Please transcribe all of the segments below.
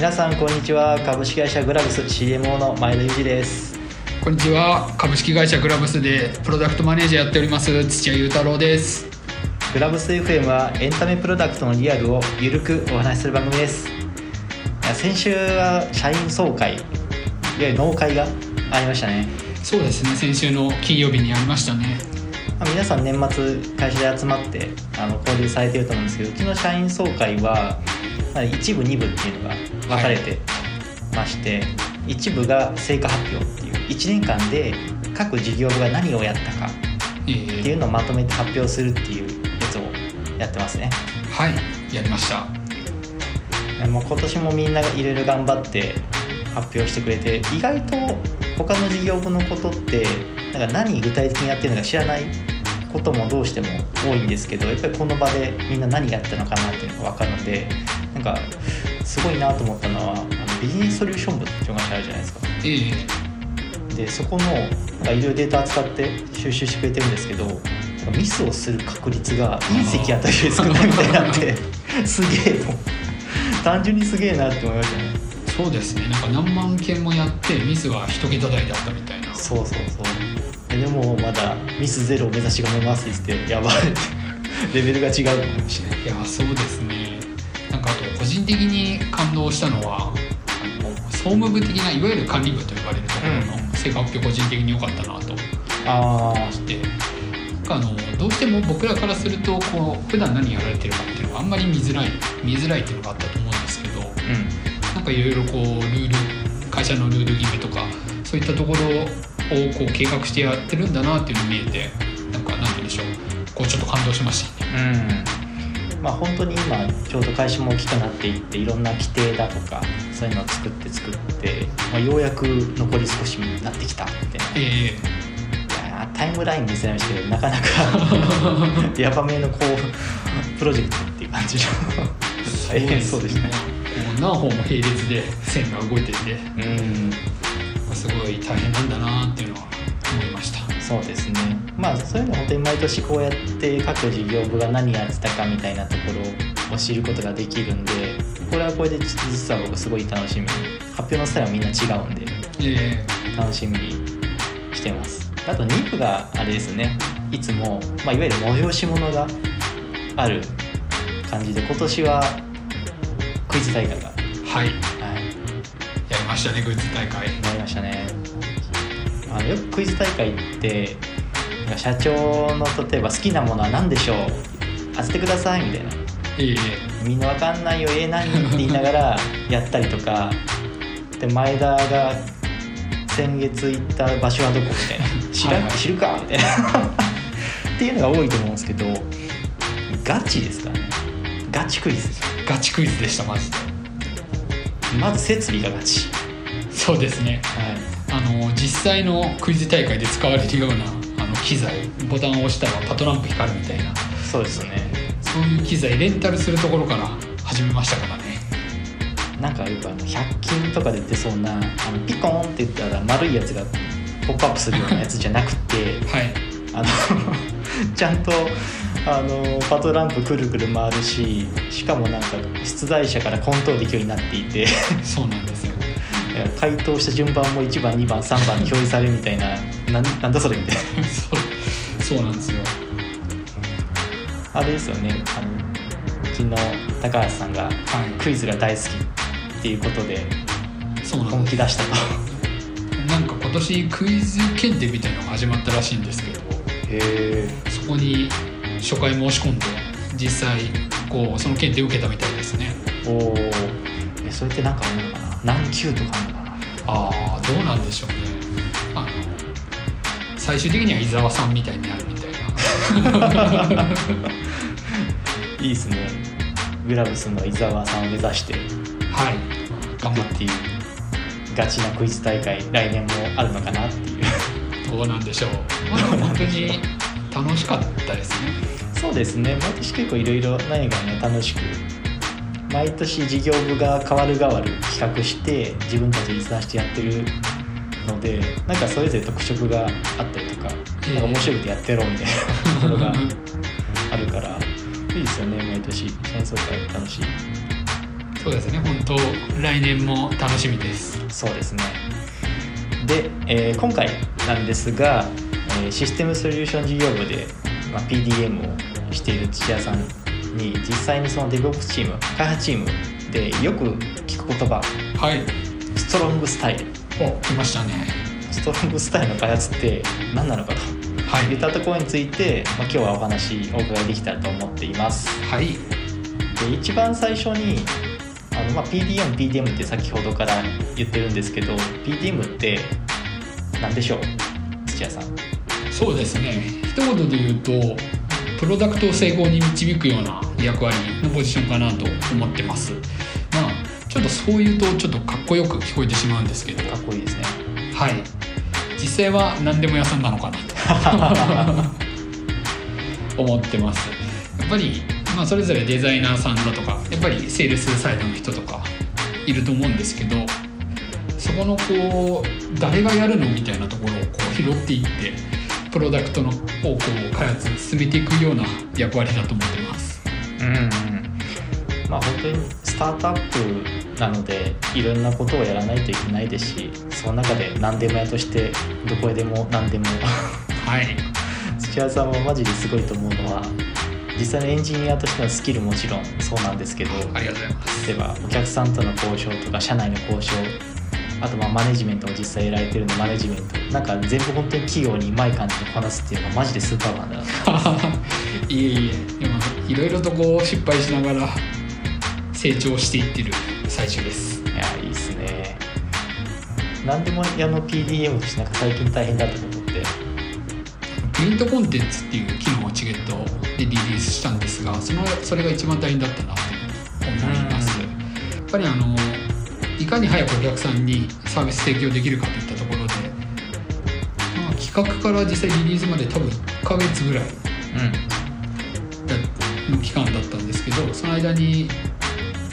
皆さんこんにちは。株式会社グラブス CMO の前田裕二です。こんにちは。株式会社グラブスでプロダクトマネージャーやっております土屋裕太郎です。グラブス FM はエンタメプロダクトのリアルをゆるくお話しする番組です。先週は社員総会いわゆる納会がありましたね、そうですね。先週の金曜日にありましたね。まあ、皆さん年末会社で集まってあの交流されてると思うんですけどうちの社員総会は、まあ、一部二部っていうのが分かれてまして、一部が成果発表っていう1年間で各事業部が何をやったかえっていーうのをまとめて発表するっていうやつをやってますね。はいやりました。もう今年もみんながいろいろ頑張って発表してくれて意外と他の事業部のことってなんか何具体的にやってるのか知らないこともどうしても多いんですけどやっぱりこの場でみんな何やったのかなっていうのが分かるのでなんかすごいなと思ったのはあのビジネスソリューション部っていうのがあるじゃないですか。えーでそこのいろいろデータ扱って収集してくれてるんですけどミスをする確率が隕石あたりで少ないみたいになって すげえもう単純にすげえなって思いましたね。そうですね。なんか何万件もやってミスは一桁台だったみたいな。そうそうそうででもまだミスゼロを目指し頑張りますって言ってやばい。レベルが違うと思いましたねい。やそうですね。なんかあと個人的に感動したのはあの総務部的ないわゆる管理部と呼ばれるところの成果発表個人的に良かったなと。ああして。なんかあのどうしても僕らからするとこう普段何やられてるかっていうのがあんまり見づらい見づらいっていうのがあったと思うんですけどうなんかいろいろこうルール会社のルール決めとかそういったところをこう計画してやってるんだなっていうのが見えてなんかなんて言うんでしょう。こうちょっと感動しました。ね。んうん。まあ本当に今ちょうど会社も大きくなっていっていろんな規定だとかそういうのを作って作って、まあ、ようやく残り少しになってきたみたいなえータイムライン見せられましたけどなかなか ヤバめのこうプロジェクトっていう感じの。ー大変そうでしたね。何本も並列で線が動いてて。うんすごい大変なんだなっていうのは思いました。そうですね。まあそういうの本当に毎年こうやって各事業部が何やってたかみたいなところを知ることができるんでこれはこれで実は僕すごい楽しみ。に発表のスタイルはみんな違うんでえ楽しみにしてます。あと2部があれですね。いつも、まあ、いわゆる催し物がある感じで今年はクイズ大会が、はい、したねグッズ大会。なりましたね。あのよくクイズ大会って社長の例えば好きなものは何でしょう？当ててくださいみたいな。ええ。みんなわかんないよえー、何って言いながら やったりとか。で前田が先月行った場所はどこみたいな。知ら、はいはい。知るかみたいな。っていうのが多いと思うんですけどガチですからね。ガチクイズですガチクイズでしたマジで。まず設備がガチそうですね。はい。あの実際のクイズ大会で使われるようなあの機材ボタンを押したらパトランプ光るみたいな。そうですね。そういう機材レンタルするところから始めましたからね。なんかよくあの100均とかで売ってそうなあのピコーンって言ったら丸いやつがポップアップするようなやつじゃなくて はい。あの ちゃんとあのパトランプくるくる回るししかもなんか出題者からコントロールできるようになっていて。そうなんですよ回答した順番も1番2番3番に表示されるみたいななんなんだそれみたいな。そう そうなんですよ。あれですよね。あのうちの高橋さんがはい。クイズが大好きっていうことで本気出したと。なんか今年クイズ検定みたいのが始まったらしいんですけど。そこに初回申し込んで実際こうその検定受けたみたいですね。おおえそれってなんかあるのかな？何級とかあるのああどうなんでしょうね。あの最終的には伊沢さんみたいになるみたいな。いいですね。グラブスの伊沢さんを目指して。はい。頑張っっていうガチなクイズ大会来年もあるのかなっていう。てどうなんでしょう。ま本当に楽しかったですね。そうですね。毎年結構いろいろ何がね楽しく毎年事業部が変わる変わる企画して自分たちで立案してやってるのでなんかそれぞれ特色があったりとかええ。なんか面白いことやってやろうみたいな ところがあるからいいですよね毎年戦争会楽しい。そうですね本当来年も楽しみです。そうですね。で、えー今回なんですが、えーシステムソリューション事業部で、まあ、PDM をしている土屋さんに実際にその DevOps チーム開発チームでよく聞く言葉。はい。ストロングスタイル。お来ましたね。ストロングスタイルの開発って何なのかと。はい。いったところについて、まあ、今日はお話お伺いできたらと思っています。はい。で一番最初にあの、まあ、PDM、PDM って先ほどから言ってるんですけど PDM って何でしょう土屋さん？そうですね。一言で言うとプロダクトを成功に導くような役割のポジションかなと思ってます。まあちょっとそう言うとちょっとかっこよく聞こえてしまうんですけど。かっこいいですね。はい。実際は何でも屋さんなのかなと。思ってます。やっぱり、まあ、それぞれデザイナーさんだとかやっぱりセールスサイドの人とかいると思うんですけどそこのこう誰がやるのみたいなところをこう拾っていってプロダクトのをこう開発進めていくような役割だと思ってます。うん。うんまあ本当にスタートアップなのでいろんなことをやらないといけないですしその中で何でも屋としてどこへでも何でも。はい。土屋さんはマジですごいと思うのは実際のエンジニアとしてのスキルもちろんそうなんですけどありがとうございます。例えばお客さんとの交渉とか社内の交渉あとまあマネジメントも実際やられてるのマネジメント。なんか全部本当に企業にうまい感じでこなすっていうのがマジでスーパーマンだな。いえいえでもいろいろとこう失敗しながら成長していってる最中です。いやいいっすね。何でもやの PDM としてなんか最近大変だったことって。プリントコンテンツっていう機能をチゲットでリリースしたんですがそのそれが一番大変だったなと思います。やっぱりあのいかに早くお客さんにサービス提供できるかといったところで、まあ、企画から実際リリースまで多分1ヶ月ぐらいの期間だったんですけどその間に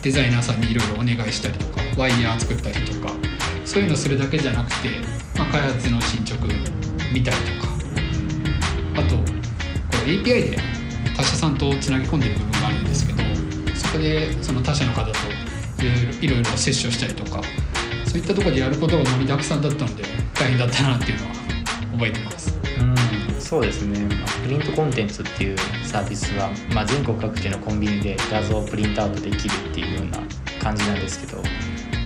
デザイナーさんにいろいろお願いしたりとかワイヤー作ったりとかそういうのするだけじゃなくて、まあ、開発の進捗見たりとかあとこう API で他社さんとつなぎ込んでる部分があるんですけどそこでその他社の方といろいろいろいろ接触したりとかそういったところでやることが盛りだくさんだったので大変だったなっていうのは覚えてます。うん。そうですね、まあ、プリントコンテンツっていうサービスは、まあ、全国各地のコンビニで画像をプリントアウトできるっていうような感じなんですけど、ま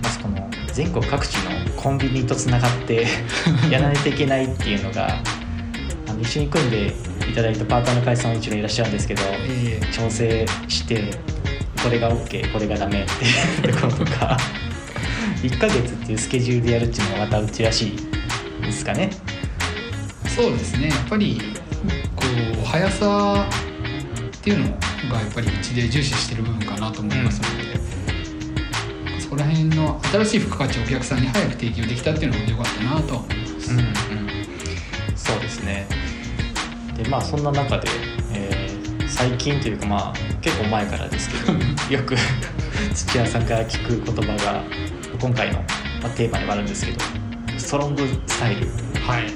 あ、そこの全国各地のコンビニとつながって やらないといけないっていうのがあの一緒に組んでいただいたパートナーの会社さんももちろんいらっしゃるんですけどえー調整してこれが OK これがダメっていうところとか 1ヶ月っていうスケジュールでやるっていうのがまたうちらしいですかね。そうですね。やっぱりこう速さっていうのがやっぱりうちで重視してる部分かなと思いますので、そこら辺の新しい付加価値をお客さんに早く提供できたっていうのも良かったなとは思います、うんうん、そうですね。でまあそんな中で、えー最近というかまあ結構前からですけど よく土屋さんから聞く言葉が今回の、まあ、テーマにもあるんですけどストロングスタイル。はい。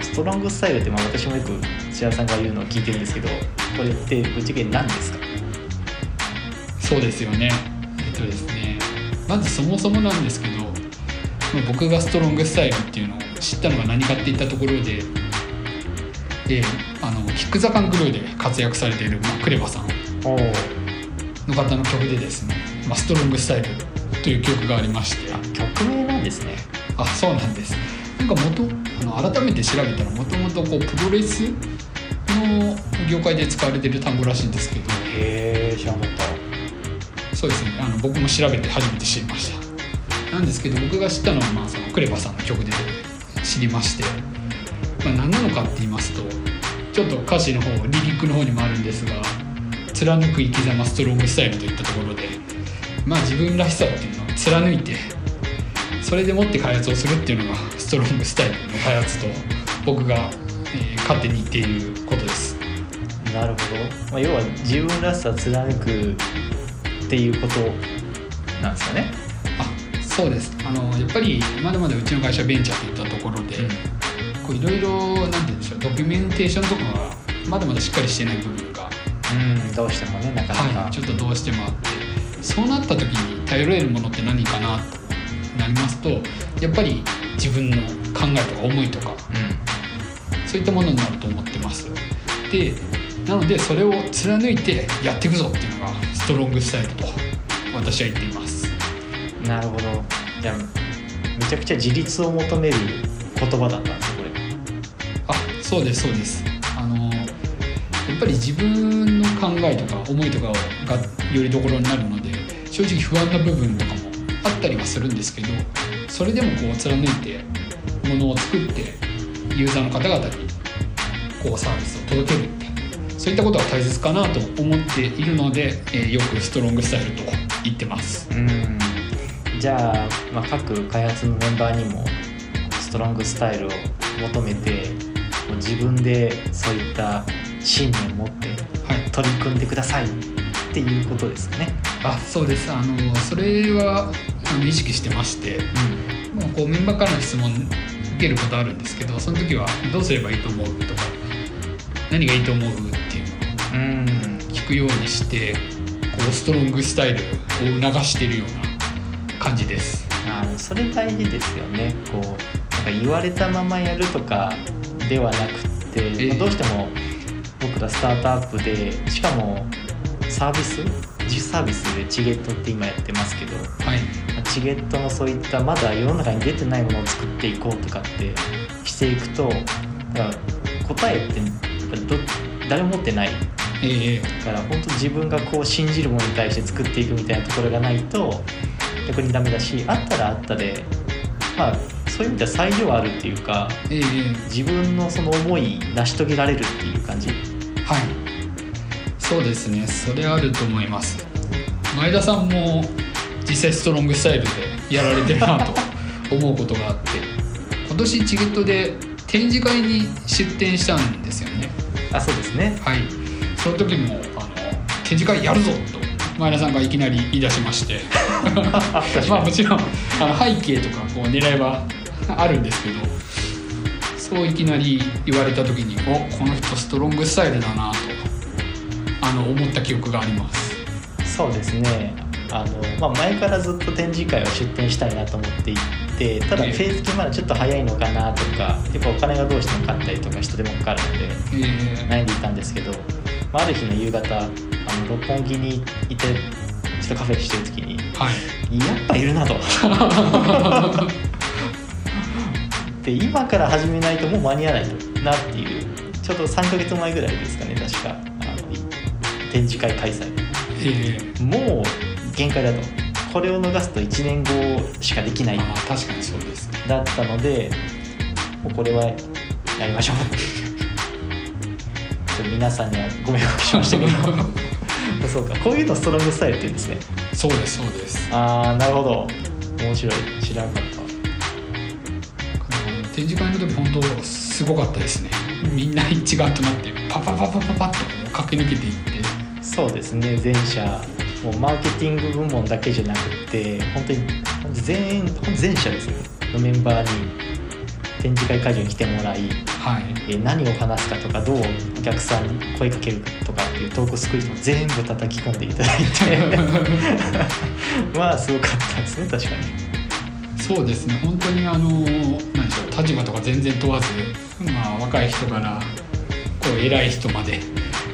ストロングスタイルってまあ私もよく土屋さんが言うのを聞いてるんですけどこれってぶっちゃけ何ですか？そうですよね。えっとですね。まずそもそもなんですけどまあ僕がストロングスタイルっていうのを知ったのが何かっていったところでであのキック・ザ・カングルーで活躍されている、まあ、クレバさん。の方の曲でですね「まあ、ストロングスタイル」という曲がありまして。あ曲名なんですね。あそうなんです。なんか元あの改めて調べたらもともとこうプロレスの業界で使われてる単語らしいんですけど。へえ知らなかった。そうですね。あの僕も調べて初めて知りました。なんですけど僕が知ったのは、まあ、そのクレバさんの曲で知りまして、まあ、何なのかって言いますとちょっと歌詞の方リリックの方にもあるんですが貫く生き様ストロングスタイルといったところでまあ自分らしさっていうのを貫いてそれでもって開発をするっていうのがストロングスタイルの開発と僕が、えー勝手に言っていることです。なるほど、まあ、要は自分らしさ貫くっていうことなんですかね。あそうです。あのやっぱりまだまだうちの会社ベンチャーといったところで、こういろいろなんて言うんでしょうドキュメンテーションとかがまだまだしっかりしてない部分が、うんどうしてもねなかなか、はい、ちょっとどうしてもあって。そうなった時に頼れるものって何かなとなりますとやっぱり自分の考えとか思いとかそういったものになると思ってます。でなのでそれを貫いてやっていくぞっていうのがストロングスタイルと私は言っています。なるほど。じゃあめちゃくちゃ自立を求める言葉だったんですそうですそうです。あのやっぱり自分の考えとか思いとかがよりどころになるので正直不安な部分とかもあったりはするんですけどそれでもこう貫いてものを作ってユーザーの方々にこうサービスを届けるってそういったことは大切かなと思っているので、えーよくストロングスタイルと言ってます。うん。じゃあ、まあ、各開発のメンバーにもストロングスタイルを求めて自分でそういった信念を持ってはい取り組んでくださいっていうことですかね。あそうですあのそれはあの意識してましてもうこうメンバーからの質問受けることあるんですけどその時は「どうすればいいと思う?」とか「何がいいと思う?」っていうのをうん、聞くようにしてこうストロングスタイルを促しているような感じですあのそれ大事ですよねこうなんか言われたままやるとかではなくって、どうしても僕らスタートアップでしかもサービス？自主サービスでチゲットって今やってますけどはい。まあチゲットのそういったまだ世の中に出てないものを作っていこうとかってしていくとだから答えってど誰も持ってないええ。だから本当自分がこう信じるものに対して作っていくみたいなところがないと逆にダメだしあったらあったでまあそういう意味では裁量あるっていうかええ。自分のその思い成し遂げられるっていう感じ？はい。そうですね。それあると思います。前田さんも実際ストロングスタイルでやられてるなと思うことがあって 今年チゲットで展示会に出展したんですよね。あそうですね。はい。その時もあの展示会やるぞと前田さんがいきなり言い出しまして。まあもちろんあの背景とかこう狙いはあるんですけどそういきなり言われた時におこの人ストロングスタイルだなとあの思った記憶があります。そうですね。あの、まあ、前からずっと展示会を出展したいなと思っていてただフええ。ェーズ決まだちょっと早いのかなとかやっぱお金がどうしてもかかったりとか人手もかかるのでえー悩んでいたんですけど、まあ、ある日の夕方あの六本木にいてちょっとカフェしてる時にはい。やっぱいるなと で今から始めないともう間に合わないなっていうちょうど3ヶ月前ぐらいですかね確かあのい展示会開催。えーもう限界だと。これを逃すと1年後しかできない確かにそうですね。だったのでもうこれはやりましょう。皆さんにはご迷惑しましたけど。そうかこういうのストロングスタイルって言うんですね。そうですそうです。ああなるほど。面白い。知らなかった展示会の時本当すごかったですね。みんな一丸となってパパパパパパッと駆け抜けていって。そうですね。全社もうマーケティング部門だけじゃなくて本当に全本当全社ですね。のメンバーに展示会会場に来てもらいはい。えー何を話すかとかどうお客さんに声かけるとかっていうトークスクリプトを全部叩き込んでいただいて。まあすごかったですね確かにそうですね。本当にあの何でしょう立場とか全然問わず、まあ、若い人からこう偉い人まで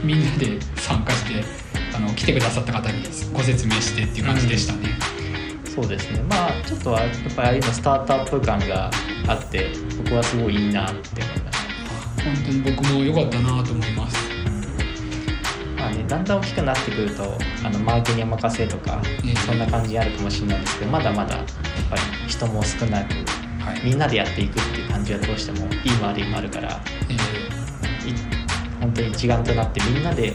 みんなで参加してあの来てくださった方にご説明してっていう感じでしたね、そうですね。まあちょっとはやっぱりああいうのスタートアップ感があって僕はすごいいいなって思いました。本当に僕も良かったなと思います。まあね、だんだん大きくなってくるとあのマーケにお任せとかええ。そんな感じにあるかもしれないですけどまだまだぱり人も少なくはい、みんなでやっていくっていう感じはどうしてもいいも悪いもあるから。えい本当に一丸となってみんなで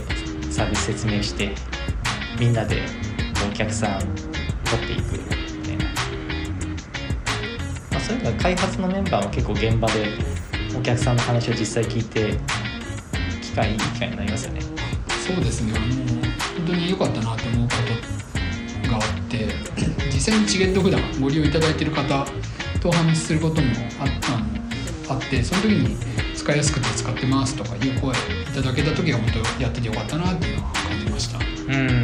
サービス説明してみんなでお客さん取っていくみたいな、まあ、そういうのは開発のメンバーも結構現場でお客さんの話を実際聞いて機会いい機会になりますよね。ーそうですね。あの本当に良かったなと思うことがあって実際にチゲット普段ご利用いただいている方とお話しすることもああのあってその時に使いやすくて使ってますとかいう声いただけた時は本当やっててよかったなっていうのは感じました。うん。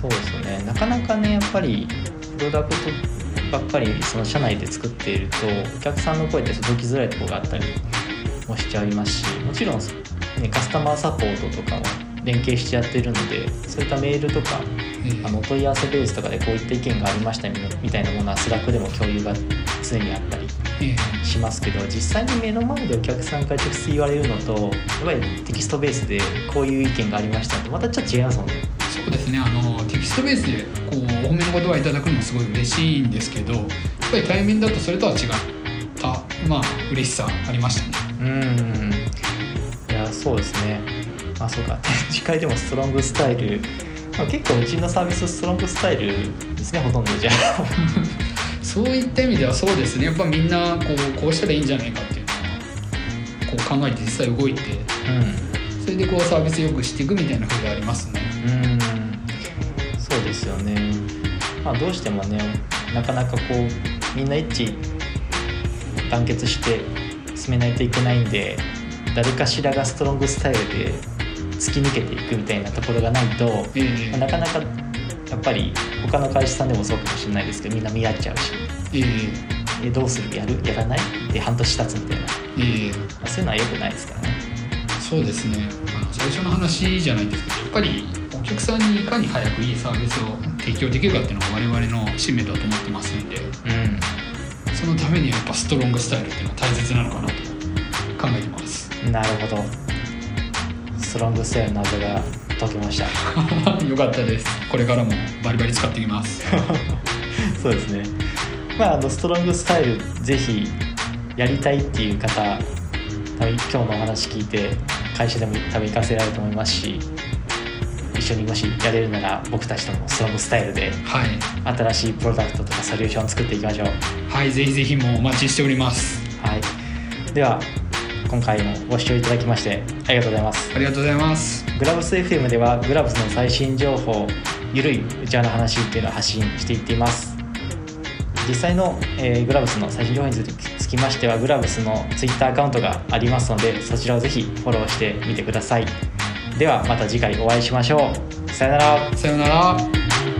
そうですよね。なかなかねやっぱりプロダクトばっかりその社内で作っているとお客さんの声って届きづらいところがあったりもしちゃいますしもちろん、ね、カスタマーサポートとかも連携してやってるのでそういったメールとかあのお問い合わせベースとかでこういった意見がありましたみたいなものは Slack でも共有が常にあったりえしますけど実際に目の前でお客さんから直接言われるのとやっぱりテキストベースでこういう意見がありましたってまたちょっと違いますもんね。ーそうですね。あのテキストベースでこうお褒めの言葉いただくのもすごい嬉しいんですけどやっぱり対面だとそれとは違ったまあ嬉しさありましたね。うん。いやそうですね。あそうか。次回でもストロングスタイル、まあ、結構うちのサービスストロングスタイルですねほとんどじゃ。あそういった意味ではそうですね。やっぱみんなこうこうしたらいいんじゃないかっていうのはこう考えて実際動いてそれでこうサービスよくしていくみたいな風がありますね。うんうん。そうですよね。まあどうしてもねなかなかこうみんな一致団結して進めないといけないんで誰かしらがストロングスタイルで突き抜けていくみたいなところがないとええなかなかやっぱり他の会社さんでもそうかもしれないですけどみんな見合っちゃうし。えええどうする？やる？やらない？で半年経つみたいな、まええあそういうのは良くないですからね。そうですね。最初の話じゃないですけどやっぱりお客さんにいかに早くいいサービスを提供できるかっていうのが我々の使命だと思ってますんでうん。そのためにはやっぱストロングスタイルっていうのは大切なのかなと考えてます。なるほどストロングスタイルの謎が解けました。よかったです。これからもバリバリ使っていきます。そうですね。まああのストロングスタイルぜひやりたいっていう方今日のお話聞いて会社でも多分活かせられると思いますし一緒にもしやれるなら僕たちともストロングスタイルではい。新しいプロダクトとかソリューションを作っていきましょう。はいぜひぜひもうお待ちしております。はい。では今回もご視聴いただきましてありがとうございます。ありがとうございます。グラブス FM ではグラブスの最新情報ゆるい内輪の話っていうのを発信していっています。実際の、えーグラブスの最新情報につきましてはグラブスの Twitter アカウントがありますのでそちらをぜひフォローしてみてください。ではまた次回お会いしましょう。さよなら。さようなら